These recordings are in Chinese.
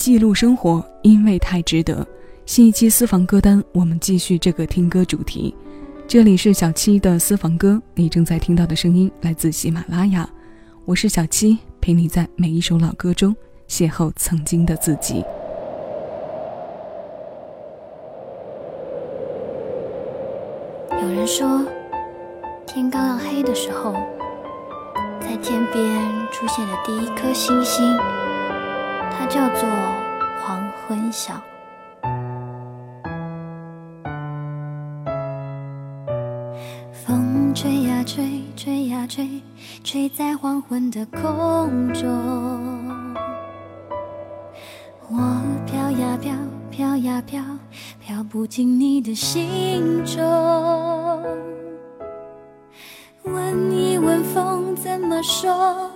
记录生活，因为太值得。新一期私房歌单，我们继续这个听歌主题。这里是小七的私房歌，你正在听到的声音来自喜马拉雅，我是小七，陪你在每一首老歌中邂逅曾经的自己。有人说，天刚要黑的时候，在天边出现的第一颗星星，它叫做昏晓。风吹呀吹，吹呀吹，吹在黄昏的空中。我飘呀飘，飘呀飘，飘不进你的心中。问一问风怎么说，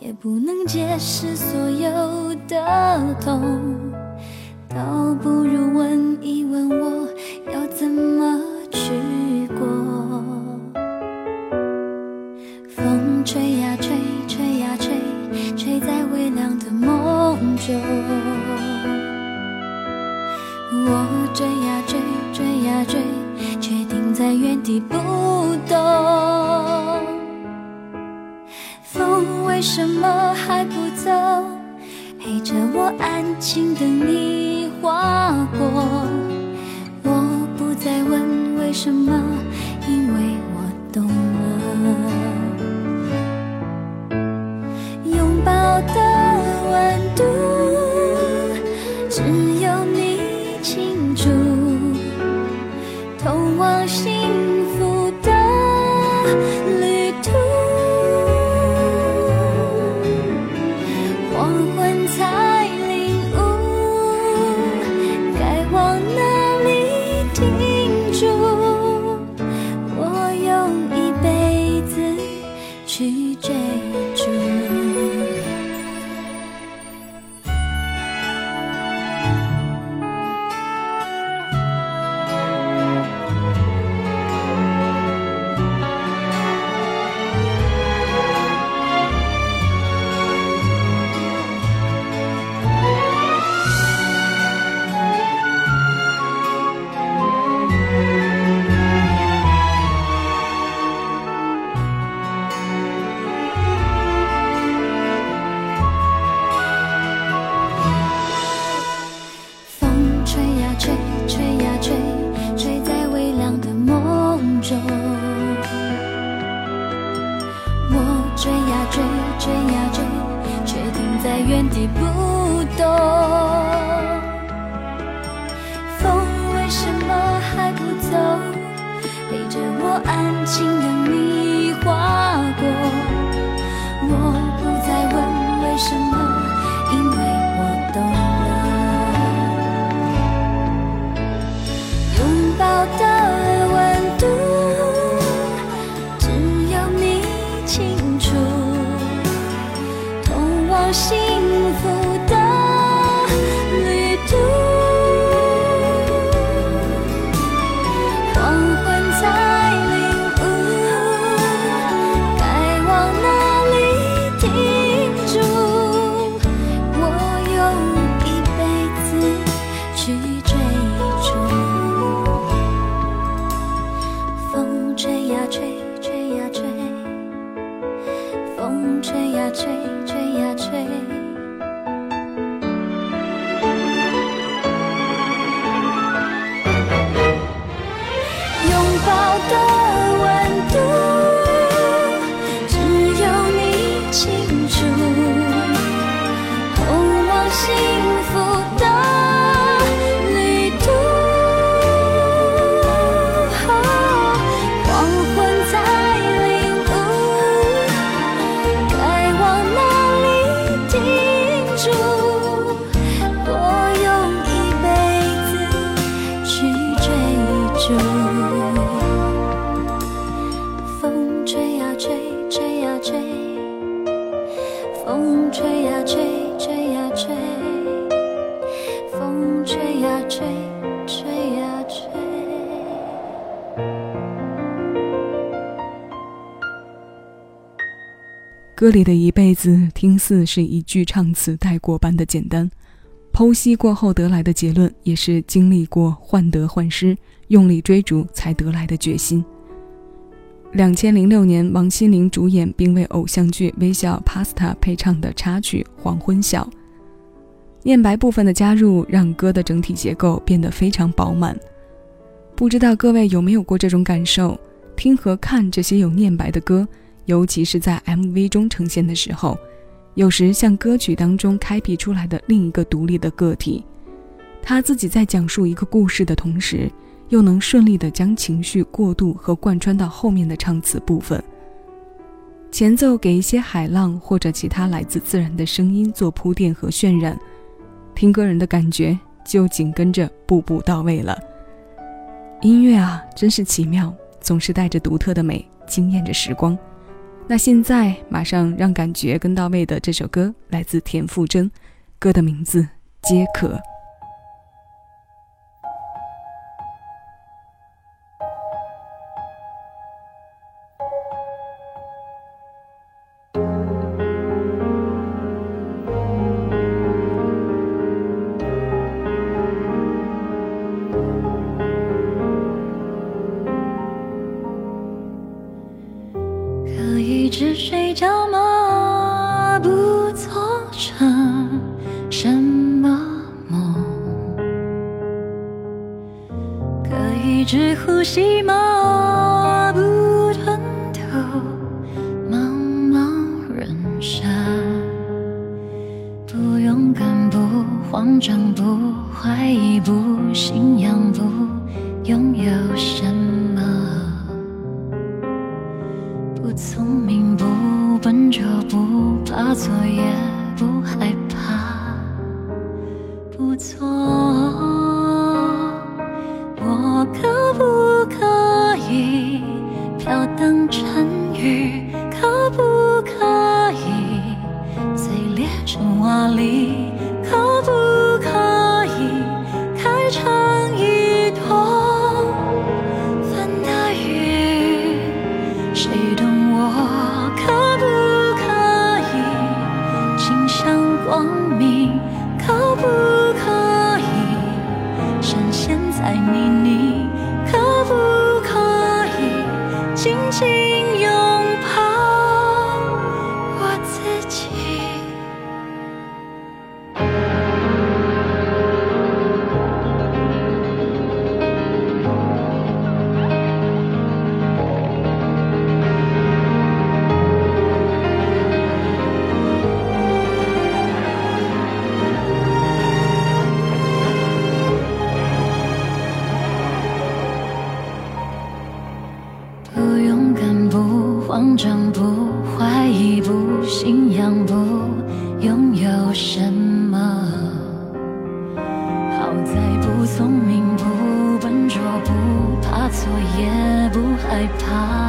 也不能解释所有的痛。倒不如问一问我，要怎么去过。风吹呀吹，吹呀吹，吹在微凉的梦中。我追呀追，追呀追，却停在原地不动。风为什么还不走？陪着我安静等你划过。我不再问为什么，风吹呀吹，吹呀吹，风吹呀吹，吹呀吹。歌里的一辈子，听似是一句唱词带过般的简单，剖析过后得来的结论，也是经历过患得患失、用力追逐才得来的决心。两千零六年，王心凌主演并为偶像剧《微笑 Pasta》配唱的插曲《黄昏晓》，念白部分的加入，让歌的整体结构变得非常饱满。不知道各位有没有过这种感受？听和看这些有念白的歌，尤其是在 MV 中呈现的时候，有时像歌曲当中开辟出来的另一个独立的个体，他自己在讲述一个故事的同时，又能顺利的将情绪过渡和贯穿到后面的唱词部分。前奏给一些海浪或者其他来自自然的声音做铺垫和渲染，听歌人的感觉就紧跟着步步到位了。音乐啊，真是奇妙。总是带着独特的美，惊艳着时光。那现在，马上让感觉跟到位的这首歌来自田馥甄，歌的名字《皆可》。不慌张，不怀疑，不信仰，不拥有什么？不聪明。不笨拙，不怕错，也不害怕，慌张，不怀疑，不信仰，不拥有什么。好在不聪明，不笨拙，不怕错，也不害怕，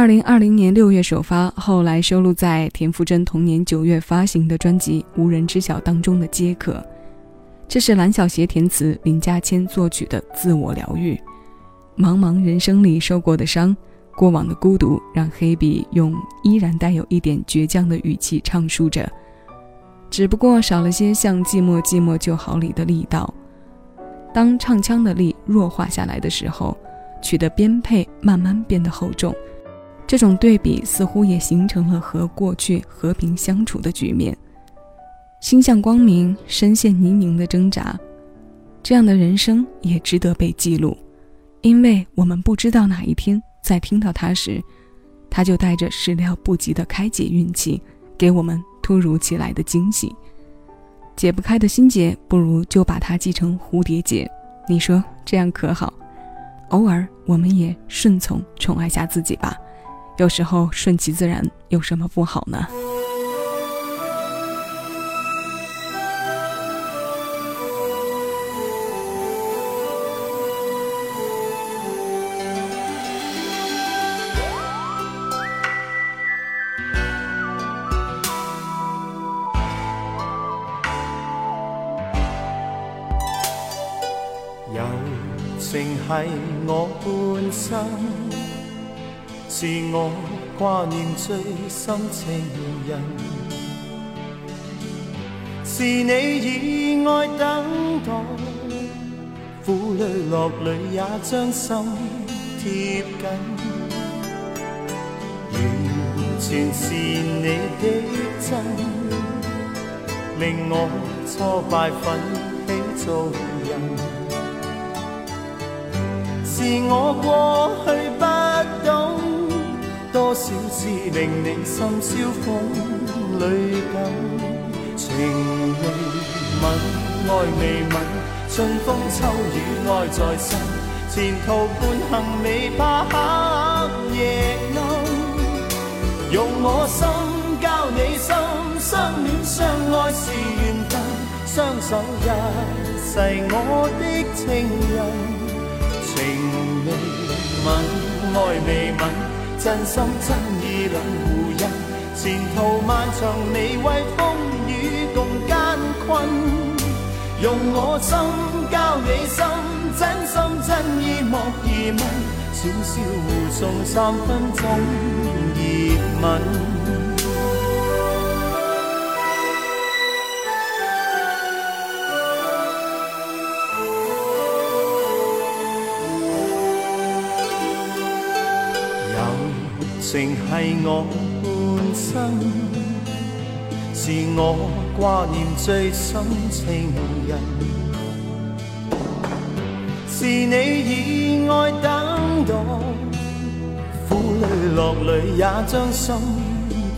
二零二零年六月首发，后来收录在田馥甄同年九月发行的专辑《无人知晓》当中的《皆可》，这是蓝小邪填词、林家谦作曲的自我疗愈。茫茫人生里受过的伤，过往的孤独，让黑笔用依然带有一点倔强的语气唱述着，只不过少了些像“寂寞寂寞就好”里的力道。当唱腔的力弱化下来的时候，曲的编配慢慢变得厚重。这种对比似乎也形成了和过去和平相处的局面。心向光明，身陷泥泞的挣扎，这样的人生也值得被记录，因为我们不知道哪一天在听到它时，它就带着始料不及的开解运气，给我们突如其来的惊喜。解不开的心结，不如就把它记成蝴蝶结。你说这样可好？偶尔我们也顺从宠爱下自己吧。有时候顺其自然有什么不好呢？友情系我半生。是我挂念最深情人，是你以爱等待，苦泪落泪也将心贴紧，完全是你的真，令我挫败奋起做人，是我过去。多少次令你心烧风里感，情未泯，爱未泯，春风秋雨爱在身，前途伴行未怕黑夜暗，用我心交你心，相恋相爱是缘分，双手一世我的情人，情未泯，爱未泯。真心真意两互印，前途漫长，你为风雨共艰困。用我心交你心，真心真意莫疑问，浅笑互送三分钟热吻。情系我半生，是我挂念最深情人，是你以爱等待，苦泪落泪也将心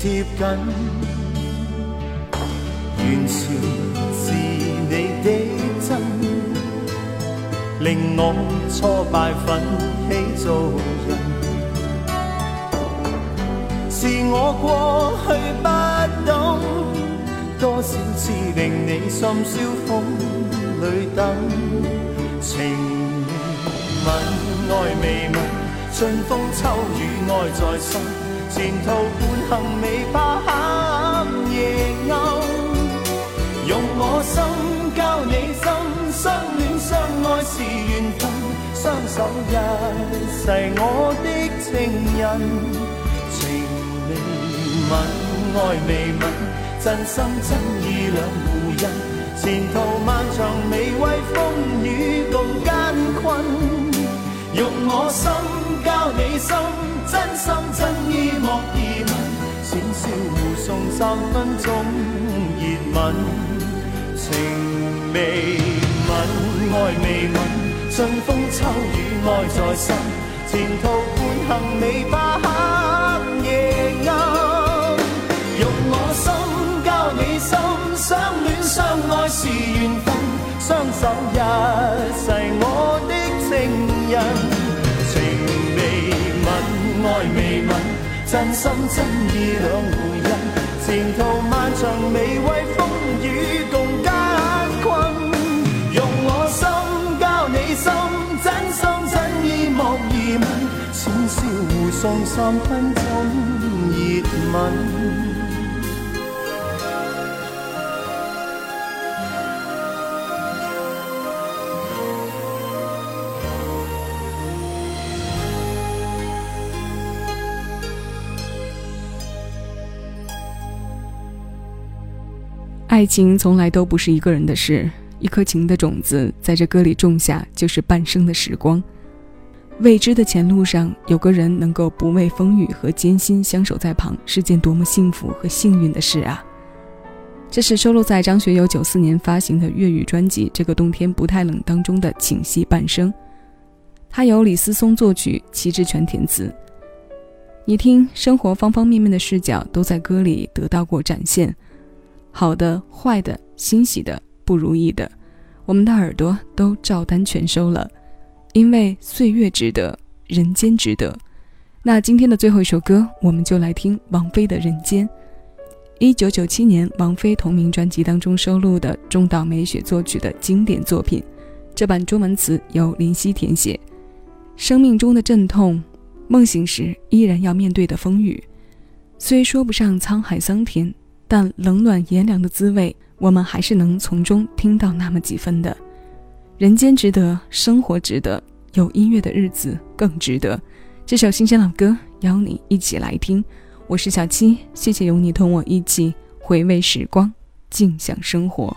贴紧，完全是你的真，令我挫败奋起做人。是我过去不懂，多少次令你心烧风里等，情未泯，爱未泯，春风秋雨爱在心，前途伴行未怕黑夜暗，用我心交你心，相恋相爱是缘分，相守一世我的情人。吻爱未泯，真心真意两互印。前途漫长，未畏风雨共艰困。用我心交你心，真心真意莫疑问。浅笑互送三分钟热吻，情未泯，爱未泯，春风秋雨爱在身。前途伴行，未怕我心交你心相恋相爱是缘分，相守一世我的情人。情未泯，爱未泯，真心真意两互印。前途漫长，未畏风雨共艰困。用我心交你心，真心真意莫疑问，浅笑互送三分钟热吻。爱情从来都不是一个人的事，一颗情的种子在这歌里种下，就是半生的时光。未知的前路上，有个人能够不畏风雨和艰辛，相守在旁，是件多么幸福和幸运的事啊！这是收录在张学友九四年发行的粤语专辑《这个冬天不太冷》当中的《请息半生》，它由李思松作曲，齐志全填词。你听，生活方方面面的视角都在歌里得到过展现。好的、坏的、欣喜的、不如意的，我们的耳朵都照单全收了，因为岁月值得，人间值得。那今天的最后一首歌，我们就来听王菲的《人间》。一九九七年，王菲同名专辑当中收录的中岛美雪作曲的经典作品，这版中文词由林夕填写。生命中的阵痛，梦醒时依然要面对的风雨，虽说不上沧海桑田。但冷暖炎凉的滋味，我们还是能从中听到那么几分的。人间值得，生活值得，有音乐的日子更值得。这首新鲜老歌，邀你一起来听。我是小七，谢谢有你同我一起回味时光，静享生活。